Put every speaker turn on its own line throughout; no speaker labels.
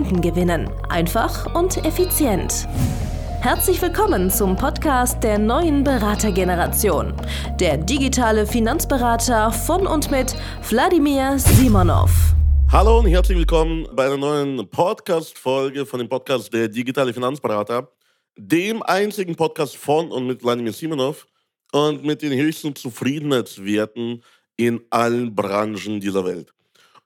Kunden gewinnen. Einfach und effizient. Herzlich willkommen zum Podcast der neuen Beratergeneration. Der digitale Finanzberater von und mit Wladimir Simonov.
Hallo und herzlich willkommen bei einer neuen Podcast-Folge von dem Podcast Der digitale Finanzberater, dem einzigen Podcast von und mit Wladimir Simonov und mit den höchsten Zufriedenheitswerten in allen Branchen dieser Welt.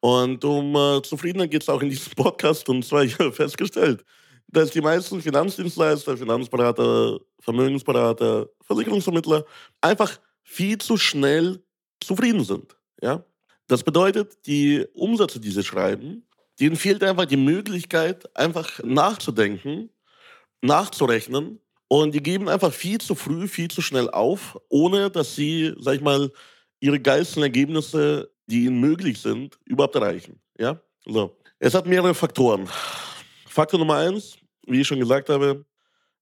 Und um äh, Zufriedenheit geht es auch in diesem Podcast. Und zwar, ich habe festgestellt, dass die meisten Finanzdienstleister, Finanzberater, Vermögensberater, Versicherungsvermittler einfach viel zu schnell zufrieden sind. Ja? Das bedeutet, die Umsätze, die sie schreiben, denen fehlt einfach die Möglichkeit, einfach nachzudenken, nachzurechnen. Und die geben einfach viel zu früh, viel zu schnell auf, ohne dass sie, sag ich mal, ihre geilsten Ergebnisse die ihnen möglich sind, überhaupt erreichen. Ja? So. Es hat mehrere Faktoren. Faktor Nummer eins, wie ich schon gesagt habe,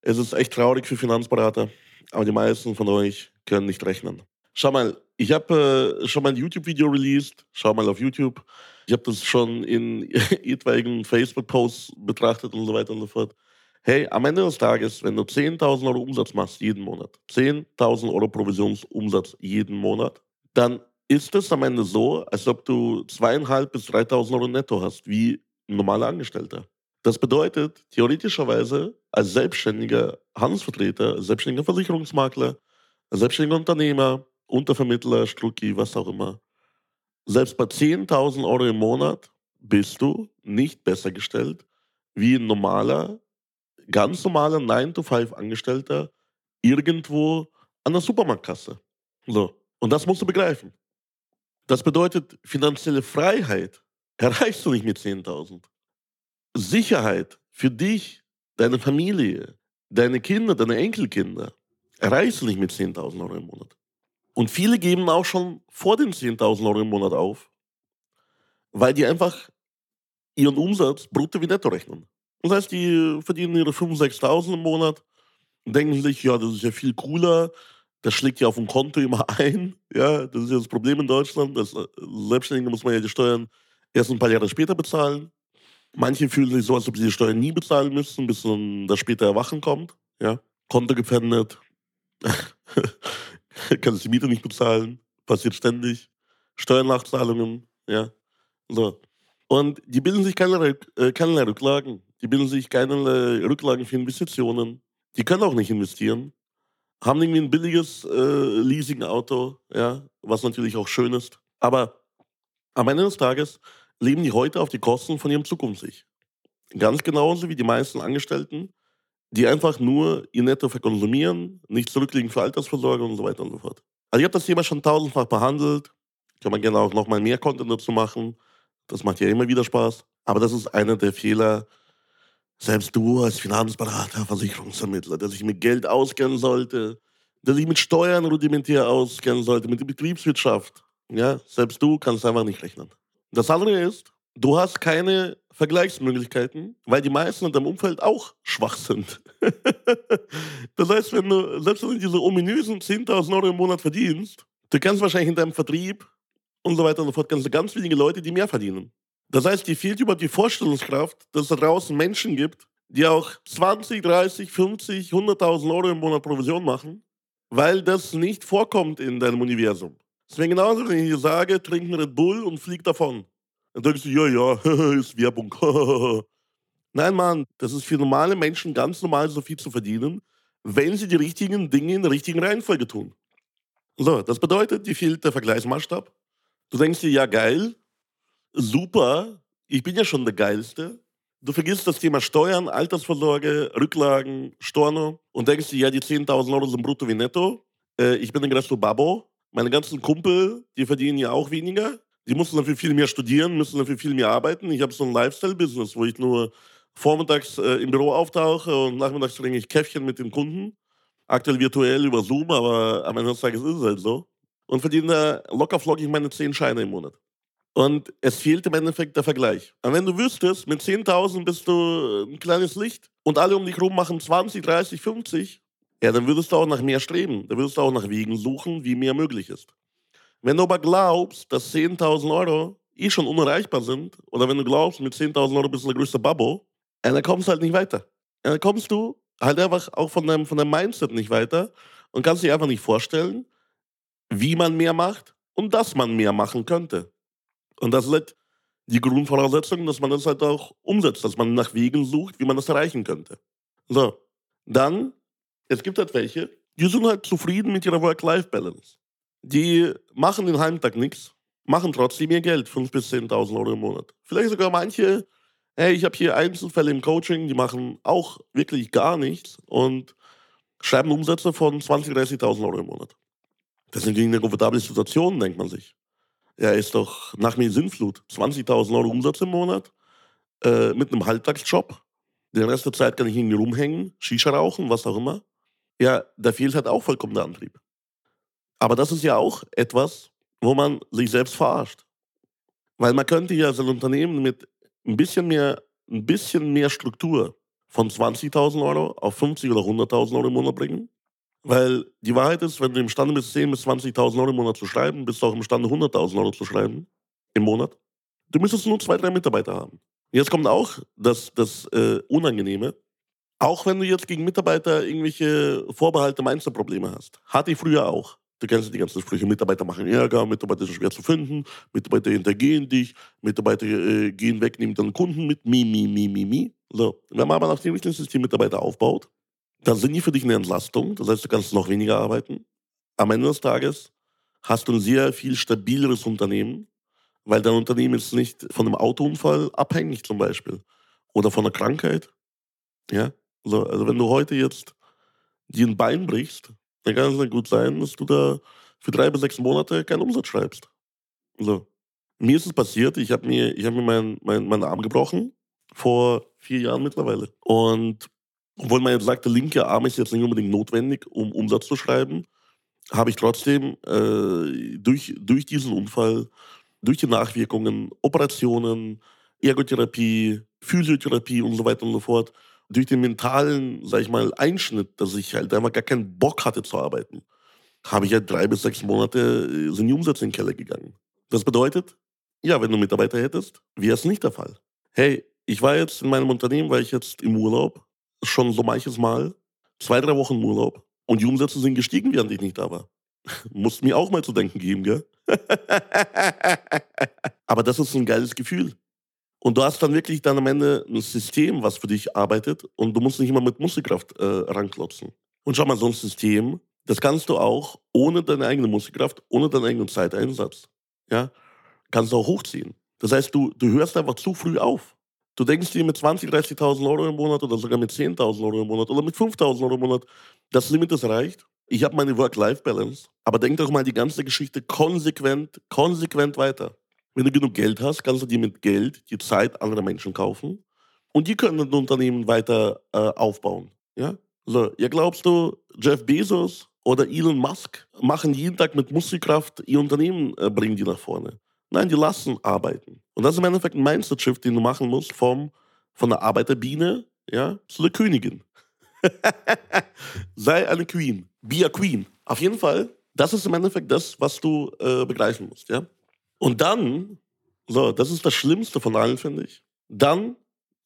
es ist echt traurig für Finanzberater, aber die meisten von euch können nicht rechnen. Schau mal, ich habe äh, schon mal ein YouTube-Video released. Schau mal auf YouTube. Ich habe das schon in etwaigen Facebook-Posts betrachtet und so weiter und so fort. Hey, am Ende des Tages, wenn du 10.000 Euro Umsatz machst jeden Monat, 10.000 Euro Provisionsumsatz jeden Monat, dann ist es am Ende so, als ob du zweieinhalb bis 3.000 Euro netto hast, wie ein normaler Angestellter. Das bedeutet, theoretischerweise als selbstständiger Handelsvertreter, selbstständiger Versicherungsmakler, selbstständiger Unternehmer, Untervermittler, Strucki, was auch immer, selbst bei 10.000 Euro im Monat bist du nicht besser gestellt wie ein normaler, ganz normaler 9-to-5-Angestellter irgendwo an der Supermarktkasse. So. Und das musst du begreifen. Das bedeutet, finanzielle Freiheit erreichst du nicht mit 10.000. Sicherheit für dich, deine Familie, deine Kinder, deine Enkelkinder erreichst du nicht mit 10.000 Euro im Monat. Und viele geben auch schon vor den 10.000 Euro im Monat auf, weil die einfach ihren Umsatz brutto wie netto rechnen. Das heißt, die verdienen ihre 5.000, 6.000 im Monat und denken sich, ja, das ist ja viel cooler, das schlägt ja auf dem Konto immer ein. Ja, das ist ja das Problem in Deutschland. Als äh, Selbstständige muss man ja die Steuern erst ein paar Jahre später bezahlen. Manche fühlen sich so, als ob sie die Steuern nie bezahlen müssen, bis dann das später Erwachen kommt. Ja, Konto gepfändet, kannst die Miete nicht bezahlen, passiert ständig. Steuernachzahlungen, ja. So. Und die bilden sich keinerlei, äh, keinerlei Rücklagen. Die bilden sich keinerlei Rücklagen für Investitionen. Die können auch nicht investieren haben irgendwie ein billiges äh, Leasing-Auto, ja, was natürlich auch schön ist. Aber am Ende des Tages leben die heute auf die Kosten von ihrem Zukunfts-Ich. Ganz genauso wie die meisten Angestellten, die einfach nur ihr Netto verkonsumieren, nicht zurücklegen für Altersvorsorge und so weiter und so fort. Also ich habe das Thema schon tausendfach behandelt. Kann man gerne auch nochmal mehr Content dazu machen. Das macht ja immer wieder Spaß. Aber das ist einer der Fehler, selbst du als Finanzberater, Versicherungsvermittler, der sich mit Geld auskennen sollte, der sich mit Steuern rudimentär auskennen sollte, mit der Betriebswirtschaft, ja, selbst du kannst einfach nicht rechnen. Das andere ist, du hast keine Vergleichsmöglichkeiten, weil die meisten in deinem Umfeld auch schwach sind. das heißt, wenn du, selbst wenn du diese ominösen 10.000 Euro im Monat verdienst, du kennst wahrscheinlich in deinem Vertrieb und so weiter und so fort, du ganz wenige Leute, die mehr verdienen. Das heißt, dir fehlt überhaupt die Vorstellungskraft, dass es draußen Menschen gibt, die auch 20, 30, 50, 100.000 Euro im Monat Provision machen, weil das nicht vorkommt in deinem Universum. Deswegen genauso, wenn ich dir sage, trink einen Red Bull und flieg davon. Dann denkst du, ja, ja, ist Werbung. Nein, Mann, das ist für normale Menschen ganz normal, so viel zu verdienen, wenn sie die richtigen Dinge in der richtigen Reihenfolge tun. So, das bedeutet, dir fehlt der Vergleichsmaßstab. Du denkst dir, ja, geil, super, ich bin ja schon der Geilste. Du vergisst das Thema Steuern, Altersvorsorge, Rücklagen, Storno und denkst dir, ja, die 10.000 Euro sind brutto wie netto. Äh, ich bin ein Gresto Babo. Meine ganzen Kumpel, die verdienen ja auch weniger. Die mussten dafür viel mehr studieren, müssen dafür viel mehr arbeiten. Ich habe so ein Lifestyle-Business, wo ich nur vormittags äh, im Büro auftauche und nachmittags trinke ich Käffchen mit den Kunden. Aktuell virtuell über Zoom, aber am Ende des Tages ist es halt so. Und verdiene da locker flockig meine 10 Scheine im Monat. Und es fehlt im Endeffekt der Vergleich. Und wenn du wüsstest, mit 10.000 bist du ein kleines Licht und alle um dich herum machen 20, 30, 50, ja, dann würdest du auch nach mehr streben. Dann würdest du auch nach Wegen suchen, wie mehr möglich ist. Wenn du aber glaubst, dass 10.000 Euro eh schon unerreichbar sind, oder wenn du glaubst, mit 10.000 Euro bist du der größte Babbo, ja, dann kommst du halt nicht weiter. Ja, dann kommst du halt einfach auch von deinem, von deinem Mindset nicht weiter und kannst dir einfach nicht vorstellen, wie man mehr macht und dass man mehr machen könnte. Und das ist halt die Grundvoraussetzung, dass man das halt auch umsetzt, dass man nach Wegen sucht, wie man das erreichen könnte. So, dann, es gibt halt welche, die sind halt zufrieden mit ihrer Work-Life-Balance. Die machen den Heimtag nichts, machen trotzdem ihr Geld, 5.000 bis 10.000 Euro im Monat. Vielleicht sogar manche, hey, ich habe hier Einzelfälle im Coaching, die machen auch wirklich gar nichts und schreiben Umsätze von 20.000, 30.000 Euro im Monat. Das ist natürlich eine komfortable Situation, denkt man sich. Ja, ist doch nach mir Sinnflut. 20.000 Euro Umsatz im Monat äh, mit einem Halbtagsjob. Den Rest der Zeit kann ich irgendwie rumhängen, Shisha rauchen, was auch immer. Ja, da fehlt halt auch vollkommen der Antrieb. Aber das ist ja auch etwas, wo man sich selbst verarscht. Weil man könnte ja sein Unternehmen mit ein bisschen mehr, ein bisschen mehr Struktur von 20.000 Euro auf 50 oder 100.000 Euro im Monat bringen. Weil die Wahrheit ist, wenn du imstande bist, 10.000 bis 20.000 Euro im Monat zu schreiben, bist du auch imstande, 100.000 Euro zu schreiben im Monat. Du müsstest nur zwei, drei Mitarbeiter haben. Jetzt kommt auch das, das äh, Unangenehme. Auch wenn du jetzt gegen Mitarbeiter irgendwelche Vorbehalte, Mindset-Probleme hast. Hatte ich früher auch. Du kennst die ganzen Sprüche, Mitarbeiter machen Ärger, Mitarbeiter sind schwer zu finden, Mitarbeiter hintergehen dich, Mitarbeiter äh, gehen weg, nehmen dann Kunden mit, mi, mi, mi, mi, mi. So. Wenn man aber nach dem System Mitarbeiter aufbaut, dann sind die für dich eine Entlastung. Das heißt, du kannst noch weniger arbeiten. Am Ende des Tages hast du ein sehr viel stabileres Unternehmen, weil dein Unternehmen ist nicht von einem Autounfall abhängig zum Beispiel oder von einer Krankheit. Ja, also, also wenn du heute jetzt dir ein Bein brichst, dann kann es nicht gut sein, dass du da für drei bis sechs Monate keinen Umsatz schreibst. So. Mir ist es passiert, ich habe mir, ich hab mir meinen mein, meinen Arm gebrochen, vor vier Jahren mittlerweile. Und obwohl man jetzt sagt, der linke Arm ist jetzt nicht unbedingt notwendig, um Umsatz zu schreiben, habe ich trotzdem äh, durch, durch diesen Unfall, durch die Nachwirkungen, Operationen, Ergotherapie, Physiotherapie und so weiter und so fort, durch den mentalen, sag ich mal, Einschnitt, dass ich halt einfach gar keinen Bock hatte zu arbeiten, habe ich halt drei bis sechs Monate äh, sind die Umsätze in den Keller gegangen. Das bedeutet, ja, wenn du Mitarbeiter hättest, wäre es nicht der Fall. Hey, ich war jetzt in meinem Unternehmen, war ich jetzt im Urlaub, schon so manches Mal, zwei, drei Wochen Urlaub und die Umsätze sind gestiegen, während ich nicht da war. Musst mir auch mal zu denken geben, gell? Aber das ist ein geiles Gefühl. Und du hast dann wirklich dann am Ende ein System, was für dich arbeitet und du musst nicht immer mit Muskelkraft äh, ranklotzen. Und schau mal, so ein System, das kannst du auch ohne deine eigene Muskelkraft, ohne deinen eigenen Zeiteinsatz, ja, kannst du auch hochziehen. Das heißt, du, du hörst einfach zu früh auf. Du denkst dir mit 20.000, 30.000 Euro im Monat oder sogar mit 10.000 Euro im Monat oder mit 5.000 Euro im Monat, das Limit ist erreicht. Ich habe meine Work-Life-Balance. Aber denk doch mal die ganze Geschichte konsequent, konsequent weiter. Wenn du genug Geld hast, kannst du dir mit Geld die Zeit anderer Menschen kaufen und die können ein Unternehmen weiter äh, aufbauen. Ja? So, ja, glaubst du, Jeff Bezos oder Elon Musk machen jeden Tag mit Muskelkraft ihr Unternehmen, äh, bringen die nach vorne? Nein, die lassen arbeiten. Und das ist im Endeffekt ein Mindset-Shift, den du machen musst vom, von der Arbeiterbiene ja, zu der Königin. Sei eine Queen. Be a Queen. Auf jeden Fall, das ist im Endeffekt das, was du äh, begreifen musst. Ja? Und dann, so, das ist das Schlimmste von allen, finde ich. Dann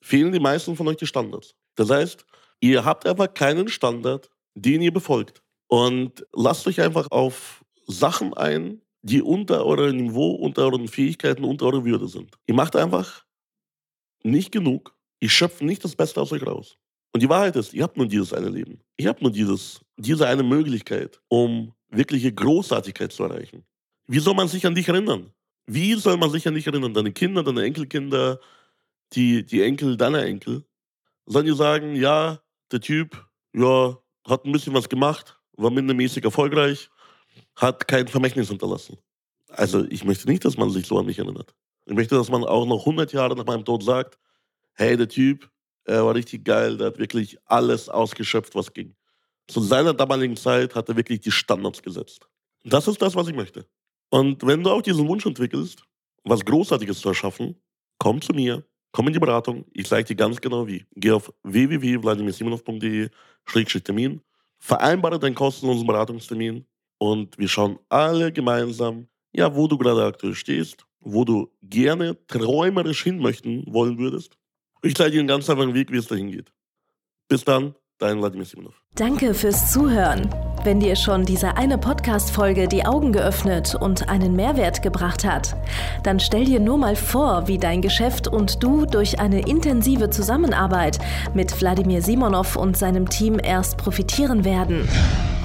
fehlen die meisten von euch die Standards. Das heißt, ihr habt einfach keinen Standard, den ihr befolgt. Und lasst euch einfach auf Sachen ein, die unter eurem Niveau, unter euren Fähigkeiten, unter eurer Würde sind. Ihr macht einfach nicht genug. Ihr schöpft nicht das Beste aus euch raus. Und die Wahrheit ist, ihr habt nur dieses eine Leben. Ihr habt nur dieses, diese eine Möglichkeit, um wirkliche Großartigkeit zu erreichen. Wie soll man sich an dich erinnern? Wie soll man sich an dich erinnern? Deine Kinder, deine Enkelkinder, die, die Enkel deiner Enkel, sollen dir sagen, ja, der Typ, ja, hat ein bisschen was gemacht, war mindermäßig erfolgreich, hat kein Vermächtnis hinterlassen. Also ich möchte nicht, dass man sich so an mich erinnert. Ich möchte, dass man auch noch 100 Jahre nach meinem Tod sagt, hey, der Typ, er war richtig geil, der hat wirklich alles ausgeschöpft, was ging. Zu seiner damaligen Zeit hat er wirklich die Standards gesetzt. Das ist das, was ich möchte. Und wenn du auch diesen Wunsch entwickelst, was Großartiges zu erschaffen, komm zu mir, komm in die Beratung. Ich zeige dir ganz genau wie. Geh auf www.vladimirsimonov.de-termin, vereinbare deinen kostenlosen Beratungstermin und wir schauen alle gemeinsam, ja, wo du gerade aktuell stehst, wo du gerne träumerisch hin möchten wollen würdest. Ich zeige dir einen ganz einfachen Weg, wie es dahin geht. Bis dann, dein Vladimir Simonov.
Danke fürs Zuhören. Wenn dir schon diese eine Podcast-Folge die Augen geöffnet und einen Mehrwert gebracht hat, dann stell dir nur mal vor, wie dein Geschäft und du durch eine intensive Zusammenarbeit mit Wladimir Simonov und seinem Team erst profitieren werden.